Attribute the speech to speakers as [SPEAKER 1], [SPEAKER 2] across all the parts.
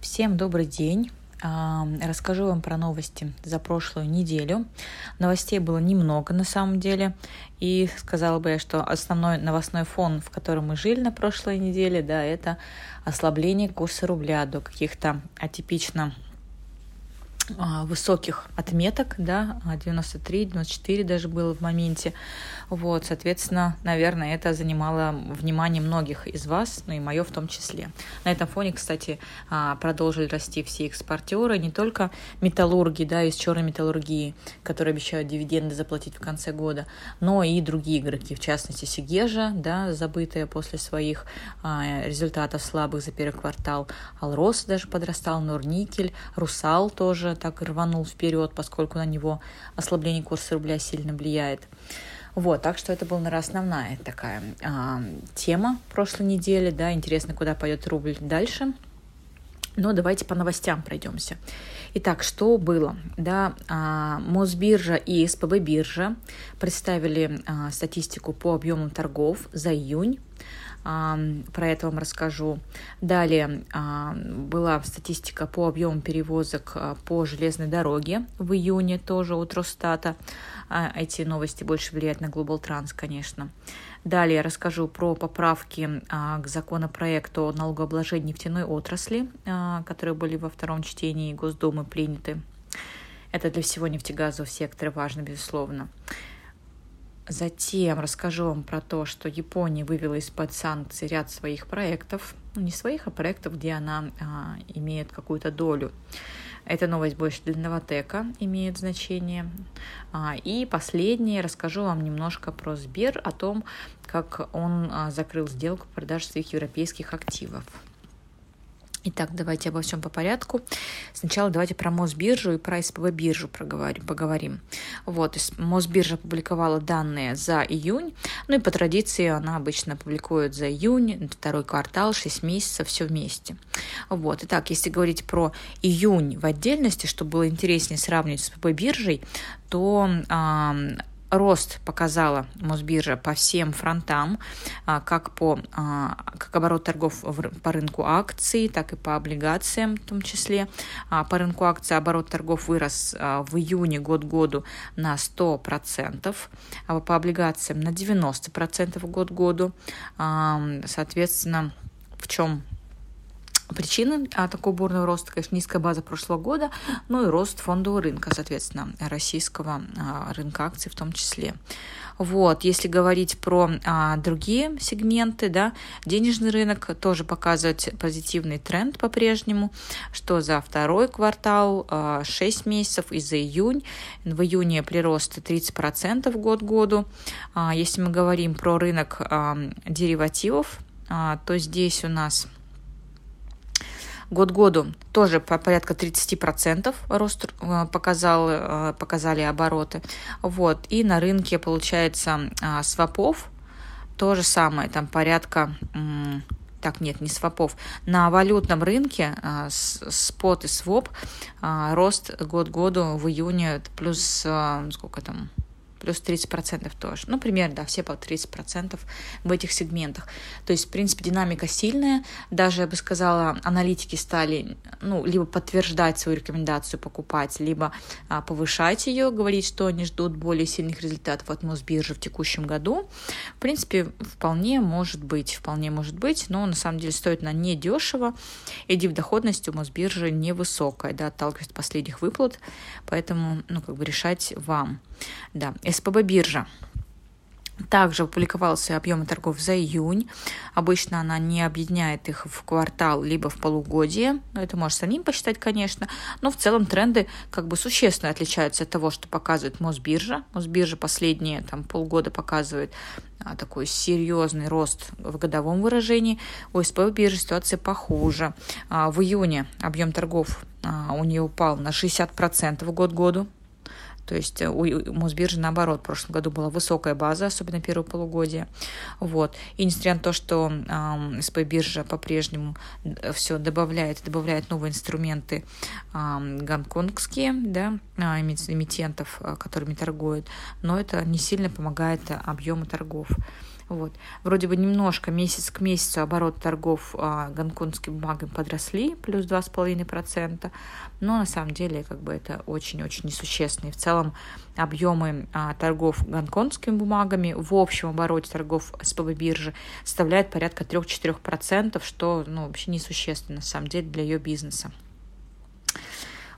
[SPEAKER 1] Всем добрый день. Расскажу вам про новости за прошлую неделю. Новостей было немного на самом деле. И сказала бы я, что основной новостной фон, в котором мы жили на прошлой неделе, да, это ослабление курса рубля до каких-то атипично высоких отметок, да, 93, 94 даже было в моменте. Вот, соответственно, наверное, это занимало внимание многих из вас, ну и мое в том числе. На этом фоне, кстати, а, продолжили расти все экспортеры, не только металлурги, да, из черной металлургии, которые обещают дивиденды заплатить в конце года, но и другие игроки, в частности, Сигежа, да, забытая после своих а, результатов слабых за первый квартал, Алрос даже подрастал, Норникель, Русал тоже так рванул вперед, поскольку на него ослабление курса рубля сильно влияет. Вот, так что это была, наверное, основная такая а, тема прошлой недели, да, интересно, куда пойдет рубль дальше. Но давайте по новостям пройдемся. Итак, что было? Да, а, Мосбиржа и СПБ биржа представили а, статистику по объемам торгов за июнь про это вам расскажу. Далее была статистика по объему перевозок а, по железной дороге в июне тоже у Росстата. А, эти новости больше влияют на Global Trans, конечно. Далее расскажу про поправки а, к законопроекту о налогообложении нефтяной отрасли, которые были во втором чтении Госдумы приняты. Это для всего нефтегазового сектора важно, безусловно. Затем расскажу вам про то, что Япония вывела из-под санкций ряд своих проектов, ну не своих, а проектов, где она а, имеет какую-то долю. Эта новость больше для Новотека имеет значение. А, и последнее, расскажу вам немножко про Сбер, о том, как он а, закрыл сделку продажи своих европейских активов. Итак, давайте обо всем по порядку. Сначала давайте про Мосбиржу и про СПБ биржу поговорим. Вот, Мосбиржа опубликовала данные за июнь, ну и по традиции она обычно публикует за июнь, второй квартал, 6 месяцев, все вместе. Вот, итак, если говорить про июнь в отдельности, чтобы было интереснее сравнивать с СПБ биржей, то рост показала Мосбиржа по всем фронтам, а, как по а, как оборот торгов по рынку акций, так и по облигациям в том числе. А, по рынку акций оборот торгов вырос в июне год году на 100%, а по облигациям на 90% год году. Соответственно, в чем Причины а, такого бурного роста, конечно, низкая база прошлого года, ну и рост фондового рынка, соответственно, российского а, рынка акций в том числе. Вот, если говорить про а, другие сегменты, да, денежный рынок тоже показывает позитивный тренд по-прежнему, что за второй квартал а, 6 месяцев и за июнь, в июне прирост 30% год году. А, если мы говорим про рынок а, деривативов, а, то здесь у нас год году тоже по порядка 30% рост э, показал, э, показали обороты. Вот. И на рынке, получается, а, свопов то же самое, там порядка так, нет, не свопов. На валютном рынке а, спот и своп а, рост год году в июне плюс сколько там плюс 30% тоже. Ну, примерно, да, все по 30% в этих сегментах. То есть, в принципе, динамика сильная. Даже, я бы сказала, аналитики стали, ну, либо подтверждать свою рекомендацию покупать, либо а, повышать ее, говорить, что они ждут более сильных результатов от Мосбиржи в текущем году. В принципе, вполне может быть, вполне может быть, но на самом деле стоит на недешево, и доходность у Мосбиржи невысокая, да, отталкиваясь от последних выплат, поэтому, ну, как бы решать вам. Да, СПБ биржа. Также опубликовался объемы торгов за июнь. Обычно она не объединяет их в квартал либо в полугодие. Это можно самим посчитать, конечно. Но в целом тренды как бы существенно отличаются от того, что показывает Мосбиржа. Мосбиржа последние там, полгода показывает а, такой серьезный рост в годовом выражении. У СПБ биржи ситуация похуже. А, в июне объем торгов а, у нее упал на 60% год году то есть э, у Мосбиржи, наоборот, в прошлом году была высокая база, особенно первое полугодие. Вот. И несмотря на то, что э, СП биржа по-прежнему все добавляет, добавляет новые инструменты э, гонконгские, да, эмитентов, которыми торгуют, но это не сильно помогает объему торгов. Вот. Вроде бы немножко месяц к месяцу оборот торгов а, гонконгскими бумагами подросли, плюс 2,5%, но на самом деле как бы это очень-очень несущественно. И в целом объемы а, торгов гонконгскими бумагами в общем обороте торгов СПБ биржи составляют порядка 3-4%, что ну, вообще несущественно на самом деле для ее бизнеса.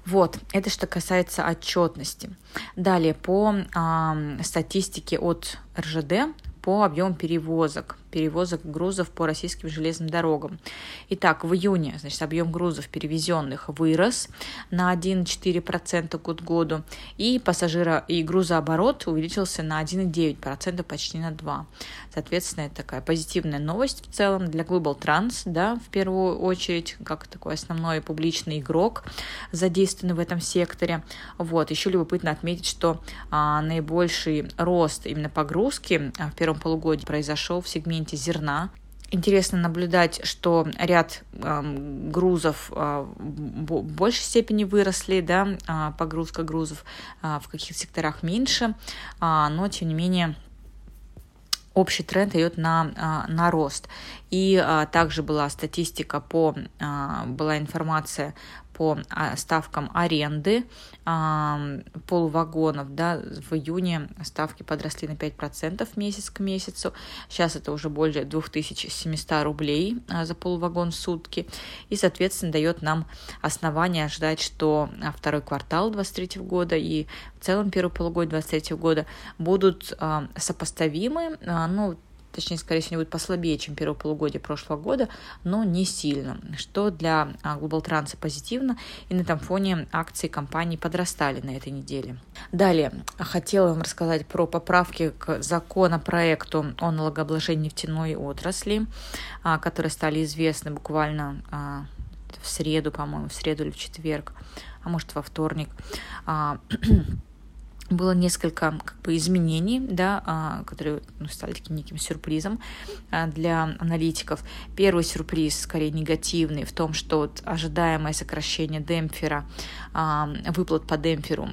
[SPEAKER 1] Вот, это что касается отчетности. Далее, по э, статистике от РЖД, по объему перевозок перевозок грузов по российским железным дорогам. Итак, в июне значит, объем грузов перевезенных вырос на 1,4% год к году, и пассажира и грузооборот увеличился на 1,9%, почти на 2%. Соответственно, это такая позитивная новость в целом для Global Trans, да, в первую очередь, как такой основной публичный игрок, задействованный в этом секторе. Вот. Еще любопытно отметить, что а, наибольший рост именно погрузки а, в первом полугодии произошел в сегменте сегменте зерна. Интересно наблюдать, что ряд э, грузов э, в большей степени выросли, да, э, погрузка грузов э, в каких секторах меньше, э, но тем не менее общий тренд идет на, на рост. И а, также была статистика по, а, была информация по а, ставкам аренды полувагонов. Да, в июне ставки подросли на 5% месяц к месяцу. Сейчас это уже более 2700 рублей а, за полувагон в сутки. И, соответственно, дает нам основание ожидать, что второй квартал 2023 года и в целом первый полугодие 2023 года будут а, сопоставимы. Ну, точнее, скорее всего, будет послабее, чем первое полугодие прошлого года, но не сильно, что для а, Global Trans позитивно, и на этом фоне акции компании подрастали на этой неделе. Далее, хотела вам рассказать про поправки к законопроекту о налогообложении нефтяной отрасли, а, которые стали известны буквально а, в среду, по-моему, в среду или в четверг, а может во вторник было несколько как бы, изменений, да, а, которые ну, стали таким неким сюрпризом а, для аналитиков. Первый сюрприз, скорее негативный, в том, что ожидаемое сокращение демпфера, а, выплат по демпферу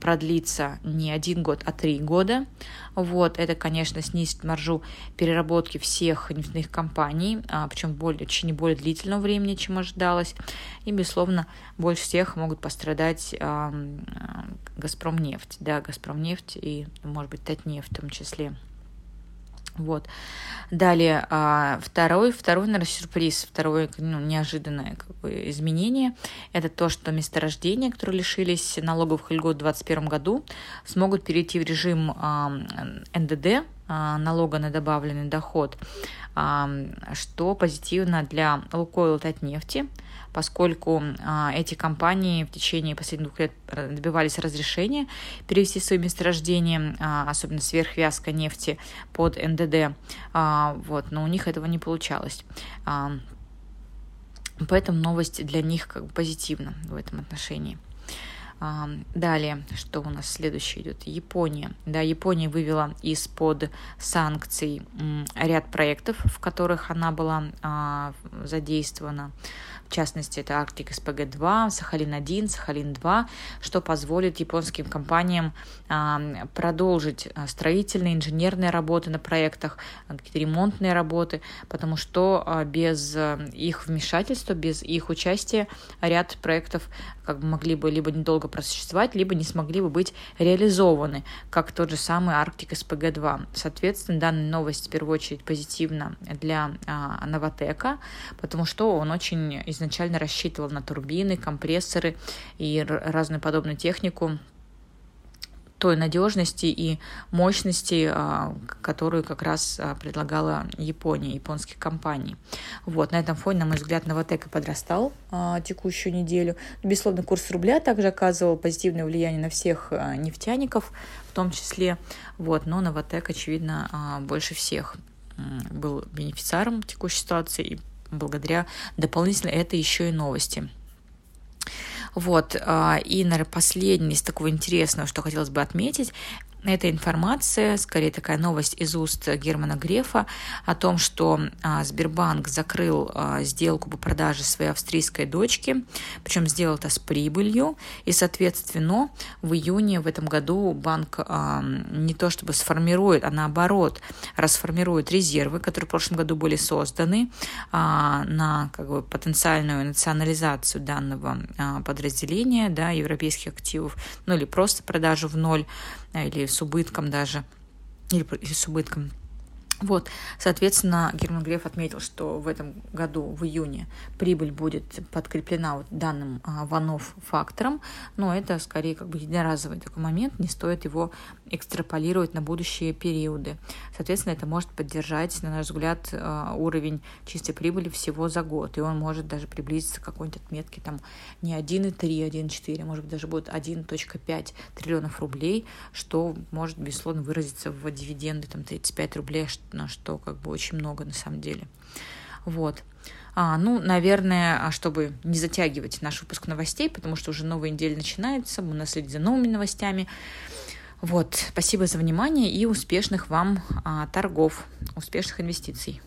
[SPEAKER 1] продлится не один год, а три года. Вот, это, конечно, снизит маржу переработки всех нефтяных компаний, а, причем более, в течение более длительного времени, чем ожидалось. И, безусловно, больше всех могут пострадать а, Газпромнефть, да, Газпромнефть и, может быть, Татнефть в том числе. Вот. Далее, а, второй, второй, наверное, сюрприз, второе ну, неожиданное как бы, изменение, это то, что месторождения, которые лишились налоговых льгот в 2021 году, смогут перейти в режим НДД, а, налога на добавленный доход, что позитивно для Лукойла Татнефти, поскольку а, эти компании в течение последних двух лет э, добивались разрешения перевести свои месторождения, а, особенно сверхвязкой нефти, под НДД, а, вот, но у них этого не получалось. Поэтому новость для них как бы позитивна в этом отношении. Далее, что у нас следующее идет? Япония. Да, Япония вывела из-под санкций ряд проектов, в которых она была а, задействована. В частности, это Арктик СПГ-2, Сахалин-1, Сахалин-2, что позволит японским компаниям а, продолжить а, строительные, инженерные работы на проектах, какие-то ремонтные работы, потому что без их вмешательства, без их участия ряд проектов как бы могли бы либо недолго просуществовать, либо не смогли бы быть реализованы, как тот же самый Арктик СПГ-2. Соответственно, данная новость в первую очередь позитивна для Новотека, потому что он очень изначально рассчитывал на турбины, компрессоры и разную подобную технику той надежности и мощности, а, которую как раз а, предлагала Япония, японские компании. Вот, на этом фоне, на мой взгляд, Новотека подрастал а, текущую неделю. Безусловно, курс рубля также оказывал позитивное влияние на всех нефтяников, в том числе, вот, но Новотек, очевидно, больше всех был бенефициаром текущей ситуации, и благодаря дополнительно это еще и новости. Вот, а, и, наверное, последнее из такого интересного, что хотелось бы отметить, эта информация, скорее такая новость из уст Германа Грефа о том, что а, Сбербанк закрыл а, сделку по продаже своей австрийской дочки, причем сделал это с прибылью, и, соответственно, в июне в этом году банк а, не то чтобы сформирует, а наоборот расформирует резервы, которые в прошлом году были созданы на как бы, потенциальную национализацию данного подразделения да, европейских активов, ну или просто продажу в ноль или с убытком даже, или, с убытком вот, соответственно, Герман Греф отметил, что в этом году, в июне, прибыль будет подкреплена вот данным а, ванов фактором, но это скорее как бы единоразовый такой момент, не стоит его экстраполировать на будущие периоды. Соответственно, это может поддержать, на наш взгляд, а, уровень чистой прибыли всего за год, и он может даже приблизиться к какой-нибудь отметке там не 1,3, 1,4, может быть, даже будет 1,5 триллионов рублей, что может, безусловно, выразиться в дивиденды там 35 рублей, на что как бы очень много на самом деле. Вот. А, ну, наверное, а чтобы не затягивать наш выпуск новостей, потому что уже новая неделя начинается, мы наследим за новыми новостями. Вот, спасибо за внимание и успешных вам а, торгов, успешных инвестиций.